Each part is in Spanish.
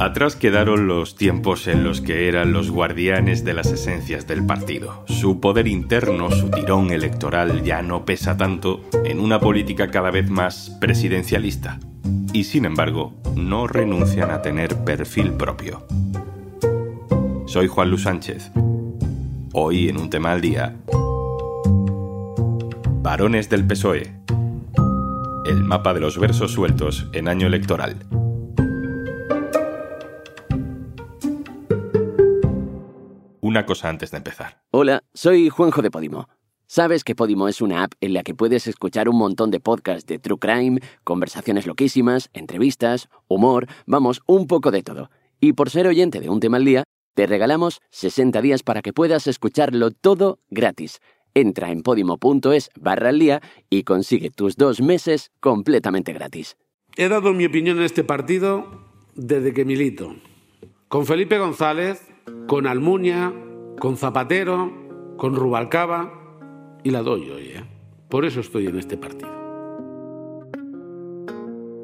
Atrás quedaron los tiempos en los que eran los guardianes de las esencias del partido. Su poder interno, su tirón electoral ya no pesa tanto en una política cada vez más presidencialista. Y sin embargo, no renuncian a tener perfil propio. Soy Juan Luis Sánchez. Hoy en un tema al día. Varones del PSOE. El mapa de los versos sueltos en año electoral. Una cosa antes de empezar. Hola, soy Juanjo de Podimo. Sabes que Podimo es una app en la que puedes escuchar un montón de podcasts de True Crime, conversaciones loquísimas, entrevistas, humor, vamos, un poco de todo. Y por ser oyente de un tema al día, te regalamos 60 días para que puedas escucharlo todo gratis. Entra en podimo.es barra al día y consigue tus dos meses completamente gratis. He dado mi opinión en este partido desde que milito. Con Felipe González con Almuña, con Zapatero, con Rubalcaba y la doy hoy. ¿eh? Por eso estoy en este partido.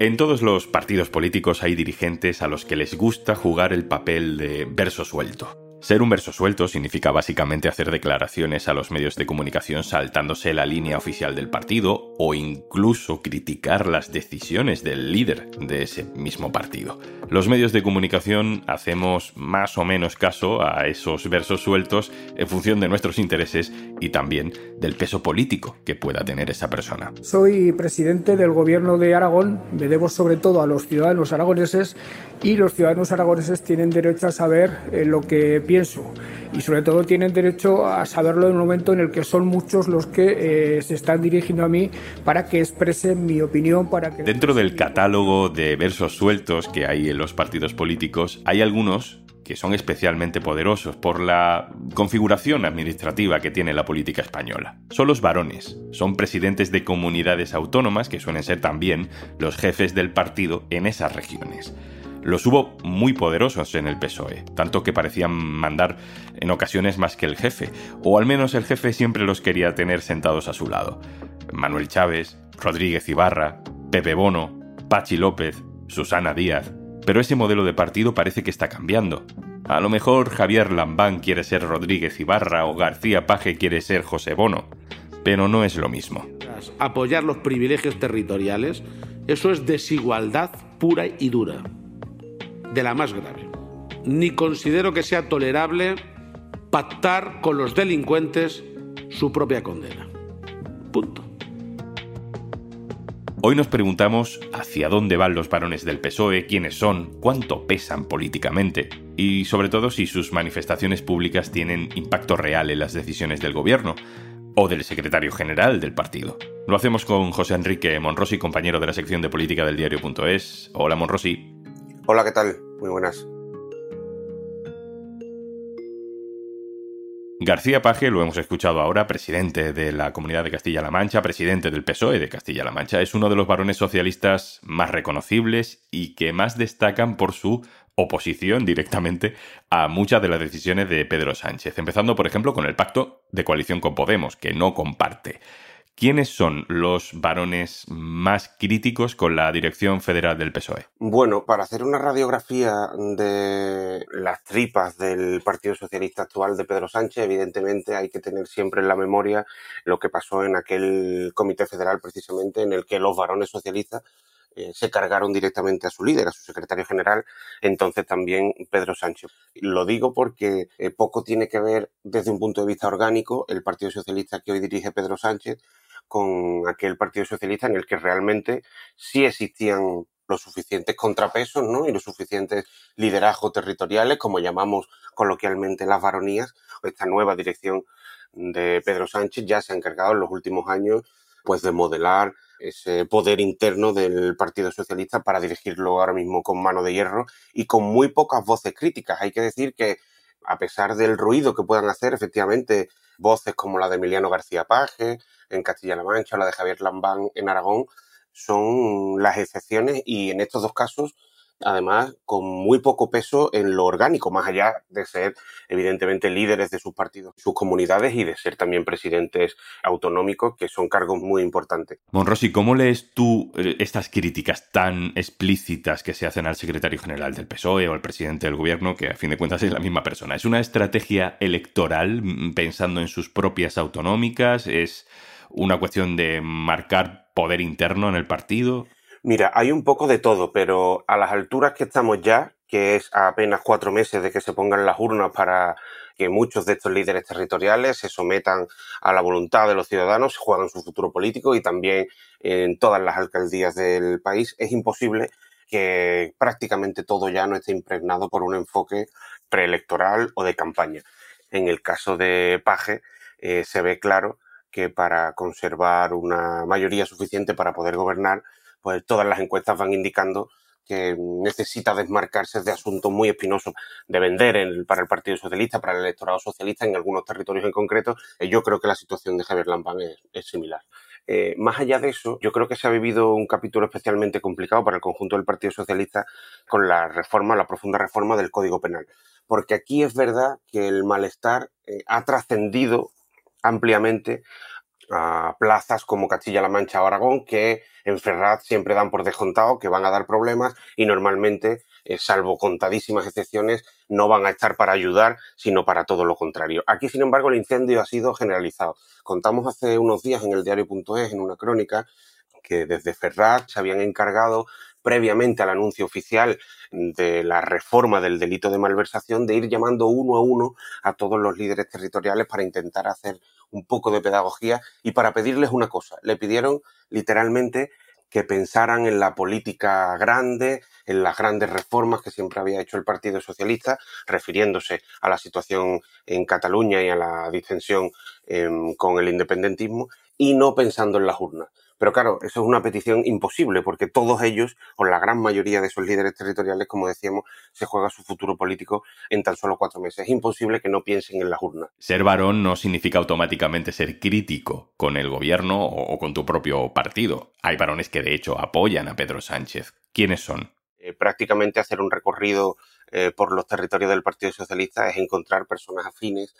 En todos los partidos políticos hay dirigentes a los que les gusta jugar el papel de verso suelto. Ser un verso suelto significa básicamente hacer declaraciones a los medios de comunicación saltándose la línea oficial del partido o incluso criticar las decisiones del líder de ese mismo partido. Los medios de comunicación hacemos más o menos caso a esos versos sueltos en función de nuestros intereses y también del peso político que pueda tener esa persona. Soy presidente del gobierno de Aragón, me debo sobre todo a los ciudadanos aragoneses y los ciudadanos aragoneses tienen derecho a saber eh, lo que pienso y sobre todo tienen derecho a saberlo en un momento en el que son muchos los que eh, se están dirigiendo a mí para que expresen mi opinión. Para que Dentro del catálogo de versos sueltos que hay en los partidos políticos, hay algunos que son especialmente poderosos por la configuración administrativa que tiene la política española. Son los varones, son presidentes de comunidades autónomas que suelen ser también los jefes del partido en esas regiones. Los hubo muy poderosos en el PSOE, tanto que parecían mandar en ocasiones más que el jefe, o al menos el jefe siempre los quería tener sentados a su lado. Manuel Chávez, Rodríguez Ibarra, Pepe Bono, Pachi López, Susana Díaz. Pero ese modelo de partido parece que está cambiando. A lo mejor Javier Lambán quiere ser Rodríguez Ibarra o García Paje quiere ser José Bono, pero no es lo mismo. Apoyar los privilegios territoriales, eso es desigualdad pura y dura de la más grave. Ni considero que sea tolerable pactar con los delincuentes su propia condena. Punto. Hoy nos preguntamos hacia dónde van los varones del PSOE, quiénes son, cuánto pesan políticamente y sobre todo si sus manifestaciones públicas tienen impacto real en las decisiones del gobierno o del secretario general del partido. Lo hacemos con José Enrique Monrosi, compañero de la sección de política del diario.es. Hola Monrosi. Hola, ¿qué tal? Muy buenas. García Paje, lo hemos escuchado ahora, presidente de la Comunidad de Castilla-La Mancha, presidente del PSOE de Castilla-La Mancha, es uno de los varones socialistas más reconocibles y que más destacan por su oposición directamente a muchas de las decisiones de Pedro Sánchez, empezando por ejemplo con el pacto de coalición con Podemos, que no comparte. ¿Quiénes son los varones más críticos con la dirección federal del PSOE? Bueno, para hacer una radiografía de las tripas del Partido Socialista actual de Pedro Sánchez, evidentemente hay que tener siempre en la memoria lo que pasó en aquel comité federal precisamente en el que los varones socialistas eh, se cargaron directamente a su líder, a su secretario general, entonces también Pedro Sánchez. Lo digo porque eh, poco tiene que ver desde un punto de vista orgánico el Partido Socialista que hoy dirige Pedro Sánchez con aquel Partido Socialista en el que realmente sí existían los suficientes contrapesos ¿no? y los suficientes liderazgos territoriales, como llamamos coloquialmente las varonías. Esta nueva dirección de Pedro Sánchez ya se ha encargado en los últimos años pues de modelar ese poder interno del Partido Socialista para dirigirlo ahora mismo con mano de hierro y con muy pocas voces críticas. Hay que decir que a pesar del ruido que puedan hacer efectivamente voces como la de Emiliano García Paje en Castilla-La Mancha o la de Javier Lambán en Aragón, son las excepciones y en estos dos casos además con muy poco peso en lo orgánico, más allá de ser evidentemente líderes de sus partidos, sus comunidades y de ser también presidentes autonómicos, que son cargos muy importantes. Monrosi, ¿cómo lees tú eh, estas críticas tan explícitas que se hacen al secretario general del PSOE o al presidente del gobierno, que a fin de cuentas es la misma persona? ¿Es una estrategia electoral mm, pensando en sus propias autonómicas? ¿Es una cuestión de marcar poder interno en el partido? Mira, hay un poco de todo, pero a las alturas que estamos ya, que es a apenas cuatro meses de que se pongan las urnas para que muchos de estos líderes territoriales se sometan a la voluntad de los ciudadanos, juegan su futuro político y también en todas las alcaldías del país, es imposible que prácticamente todo ya no esté impregnado por un enfoque preelectoral o de campaña. En el caso de Paje, eh, se ve claro que para conservar una mayoría suficiente para poder gobernar, pues todas las encuestas van indicando que necesita desmarcarse de asuntos muy espinosos de vender para el Partido Socialista, para el electorado socialista en algunos territorios en concreto. Eh, yo creo que la situación de Javier Lampán es, similar. Eh, más allá de eso, yo creo que se ha vivido un capítulo especialmente complicado para el conjunto del Partido Socialista con la reforma, la profunda reforma del Código Penal. Porque aquí es verdad que el malestar eh, ha trascendido ampliamente a plazas como Castilla-La Mancha o Aragón, que en Ferrat siempre dan por descontado que van a dar problemas y normalmente, eh, salvo contadísimas excepciones, no van a estar para ayudar, sino para todo lo contrario. Aquí, sin embargo, el incendio ha sido generalizado. Contamos hace unos días en el diario.es, en una crónica, que desde Ferrat se habían encargado previamente al anuncio oficial de la reforma del delito de malversación, de ir llamando uno a uno a todos los líderes territoriales para intentar hacer un poco de pedagogía y para pedirles una cosa. Le pidieron literalmente que pensaran en la política grande, en las grandes reformas que siempre había hecho el Partido Socialista, refiriéndose a la situación en Cataluña y a la distensión em, con el independentismo, y no pensando en las urnas. Pero claro, eso es una petición imposible porque todos ellos, o la gran mayoría de esos líderes territoriales, como decíamos, se juega su futuro político en tan solo cuatro meses. Es imposible que no piensen en las urnas. Ser varón no significa automáticamente ser crítico con el gobierno o con tu propio partido. Hay varones que de hecho apoyan a Pedro Sánchez. ¿Quiénes son? Eh, prácticamente hacer un recorrido eh, por los territorios del Partido Socialista es encontrar personas afines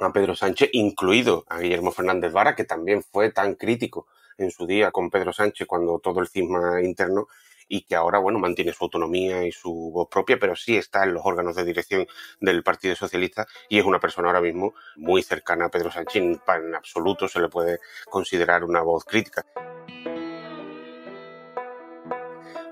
a Pedro Sánchez, incluido a Guillermo Fernández Vara, que también fue tan crítico en su día con Pedro Sánchez cuando todo el cisma interno y que ahora, bueno, mantiene su autonomía y su voz propia, pero sí está en los órganos de dirección del Partido Socialista y es una persona ahora mismo muy cercana a Pedro Sánchez. En absoluto se le puede considerar una voz crítica.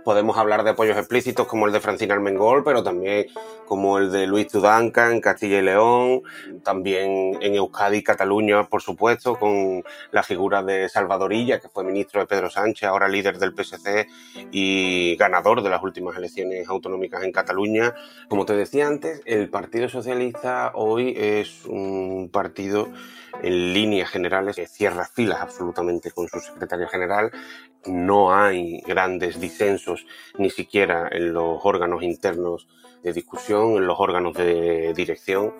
Podemos hablar de apoyos explícitos como el de Francina Armengol, pero también como el de Luis Tudanca en Castilla y León, también en Euskadi y Cataluña, por supuesto, con la figura de Salvadorilla, que fue ministro de Pedro Sánchez, ahora líder del PSC y ganador de las últimas elecciones autonómicas en Cataluña. Como te decía antes, el Partido Socialista hoy es un partido en líneas generales cierra filas absolutamente con su secretario general. No hay grandes disensos ni siquiera en los órganos internos de discusión, en los órganos de dirección.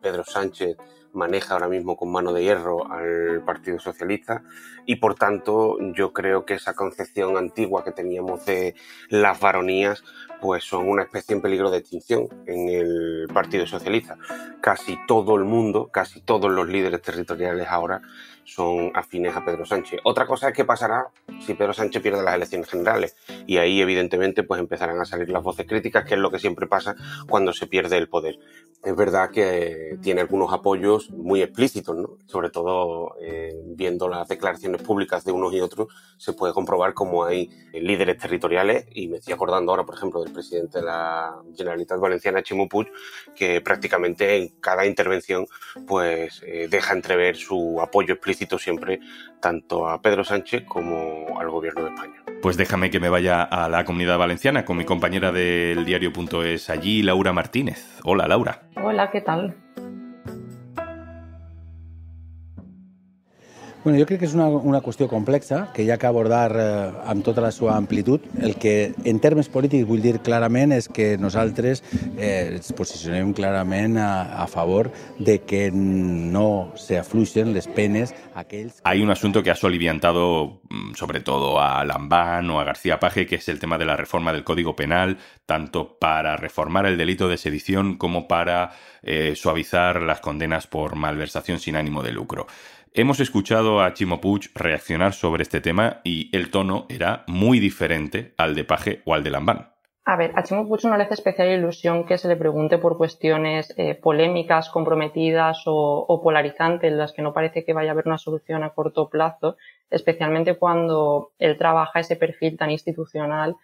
Pedro Sánchez maneja ahora mismo con mano de hierro al Partido Socialista y por tanto yo creo que esa concepción antigua que teníamos de las varonías pues son una especie en peligro de extinción en el Partido Socialista. Casi todo el mundo, casi todos los líderes territoriales ahora son afines a Pedro Sánchez. Otra cosa es qué pasará si Pedro Sánchez pierde las elecciones generales y ahí evidentemente pues empezarán a salir las voces críticas, que es lo que siempre pasa cuando se pierde el poder. Es verdad que tiene algunos apoyos muy explícitos, ¿no? Sobre todo eh, viendo las declaraciones públicas de unos y otros, se puede comprobar cómo hay líderes territoriales y me estoy acordando ahora, por ejemplo, del presidente de la Generalitat Valenciana, Chimo Puig, que prácticamente en cada intervención pues eh, deja entrever su apoyo explícito siempre tanto a Pedro Sánchez como al gobierno de España. Pues déjame que me vaya a la comunidad valenciana con mi compañera del diario.es allí, Laura Martínez. Hola, Laura. Hola, ¿qué tal? Bueno, jo crec que és una, una qüestió complexa que hi ha que abordar eh, amb tota amplitud. El que en termes polítics vull dir clarament és que nosaltres eh, ens posicionem clarament a, a favor de que no se afluixen les penes a aquells... Hay un asunto que ha soliviantado mm, sobre todo a Lambán o a García Paje, que es el tema de la reforma del Código Penal, tanto para reformar el delito de sedición como para eh, suavizar las condenas por malversación sin ánimo de lucro. Hemos escuchado a Chimo Puig reaccionar sobre este tema y el tono era muy diferente al de Paje o al de Lambán. A ver, a Chimo Puig no le hace especial ilusión que se le pregunte por cuestiones eh, polémicas, comprometidas o, polarizantes, en las que no parece que vaya a haber una solución a corto plazo, especialmente cuando él trabaja ese perfil tan institucional.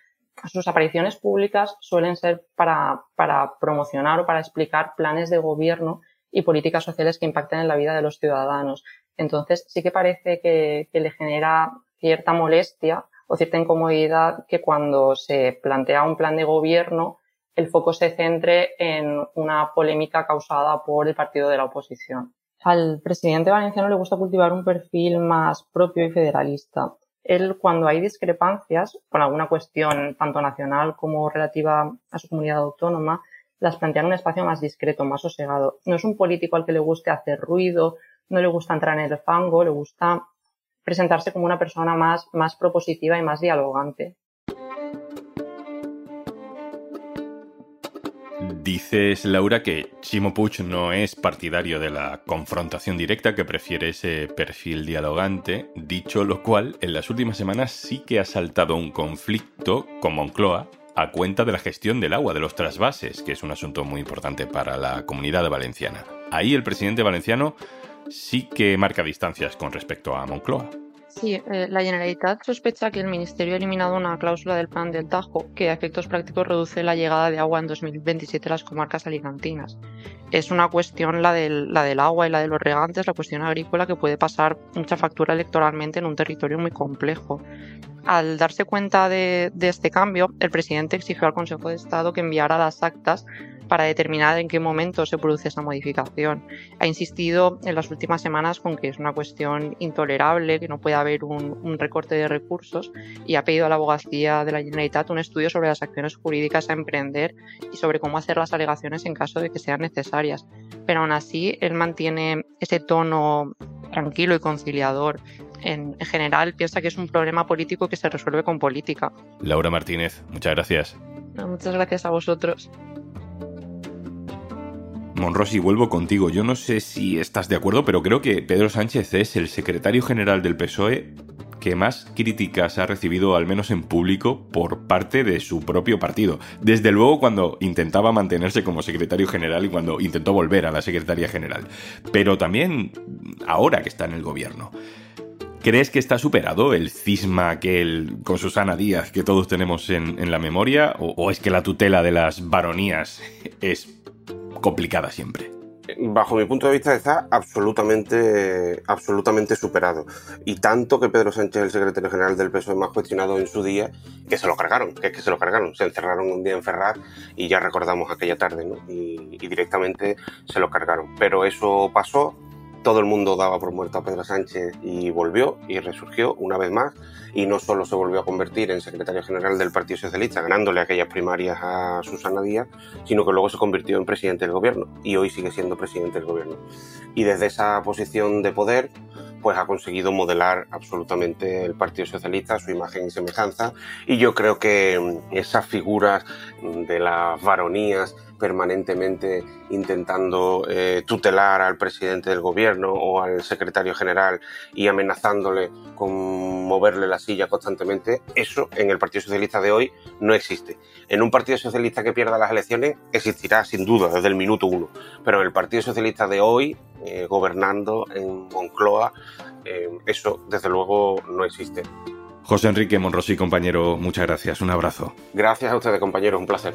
Sus apariciones públicas suelen ser para, para promocionar o para explicar planes de gobierno y políticas sociales que impacten en la vida de los ciudadanos. Entonces, sí que parece que, que le genera cierta molestia o cierta incomodidad que cuando se plantea un plan de gobierno el foco se centre en una polémica causada por el partido de la oposición. Al presidente valenciano le gusta cultivar un perfil más propio y federalista. Él, cuando hay discrepancias con alguna cuestión, tanto nacional como relativa a su comunidad autónoma, las plantea en un espacio más discreto, más sosegado. No es un político al que le guste hacer ruido, no le gusta entrar en el fango, le gusta presentarse como una persona más, más propositiva y más dialogante. Dices, Laura, que Chimo Puig no es partidario de la confrontación directa, que prefiere ese perfil dialogante, dicho lo cual, en las últimas semanas sí que ha saltado un conflicto con Moncloa a cuenta de la gestión del agua, de los trasvases, que es un asunto muy importante para la comunidad valenciana. Ahí el presidente valenciano sí que marca distancias con respecto a Moncloa. Sí, eh, la Generalitat sospecha que el Ministerio ha eliminado una cláusula del plan del Tajo que a efectos prácticos reduce la llegada de agua en 2027 a las comarcas alicantinas. Es una cuestión la del, la del agua y la de los regantes, la cuestión agrícola que puede pasar mucha factura electoralmente en un territorio muy complejo. Al darse cuenta de, de este cambio, el presidente exigió al Consejo de Estado que enviara las actas para determinar en qué momento se produce esa modificación. Ha insistido en las últimas semanas con que es una cuestión intolerable, que no puede haber un, un recorte de recursos y ha pedido a la abogacía de la Generalitat un estudio sobre las acciones jurídicas a emprender y sobre cómo hacer las alegaciones en caso de que sean necesarias. Pero aún así, él mantiene ese tono tranquilo y conciliador. En, en general, piensa que es un problema político que se resuelve con política. Laura Martínez, muchas gracias. Muchas gracias a vosotros. Monrosi, vuelvo contigo. Yo no sé si estás de acuerdo, pero creo que Pedro Sánchez es el secretario general del PSOE que más críticas ha recibido, al menos en público, por parte de su propio partido. Desde luego cuando intentaba mantenerse como secretario general y cuando intentó volver a la secretaría general. Pero también ahora que está en el gobierno. ¿Crees que está superado el cisma aquel con Susana Díaz que todos tenemos en, la memoria? ¿O, ¿O es que la tutela de las varonías es complicada siempre. Bajo mi punto de vista está absolutamente, absolutamente superado. Y tanto que Pedro Sánchez, el secretario general del PSOE, más cuestionado en su día, que se lo cargaron, que es que se lo cargaron. Se encerraron un día en Ferraz y ya recordamos aquella tarde, ¿no? Y directamente se lo cargaron. Pero eso pasó, todo el mundo daba por muerto a Pedro Sánchez y volvió y resurgió una vez más y no solo se volvió a convertir en secretario general del Partido Socialista, ganándole aquellas primarias a Susana Díaz, sino que luego se convirtió en presidente del gobierno y hoy sigue siendo presidente del gobierno. Y desde esa posición de poder, pues ha conseguido modelar absolutamente el Partido Socialista, su imagen y semejanza. Y yo creo que esas figuras de las varonías permanentemente intentando eh, tutelar al presidente del gobierno o al secretario general y amenazándole con moverle la silla constantemente, eso en el Partido Socialista de hoy no existe. En un Partido Socialista que pierda las elecciones existirá sin duda desde el minuto uno, pero en el Partido Socialista de hoy, eh, gobernando en Moncloa, eh, eso desde luego no existe. José Enrique Monrosí, compañero, muchas gracias. Un abrazo. Gracias a ustedes, compañeros. Un placer.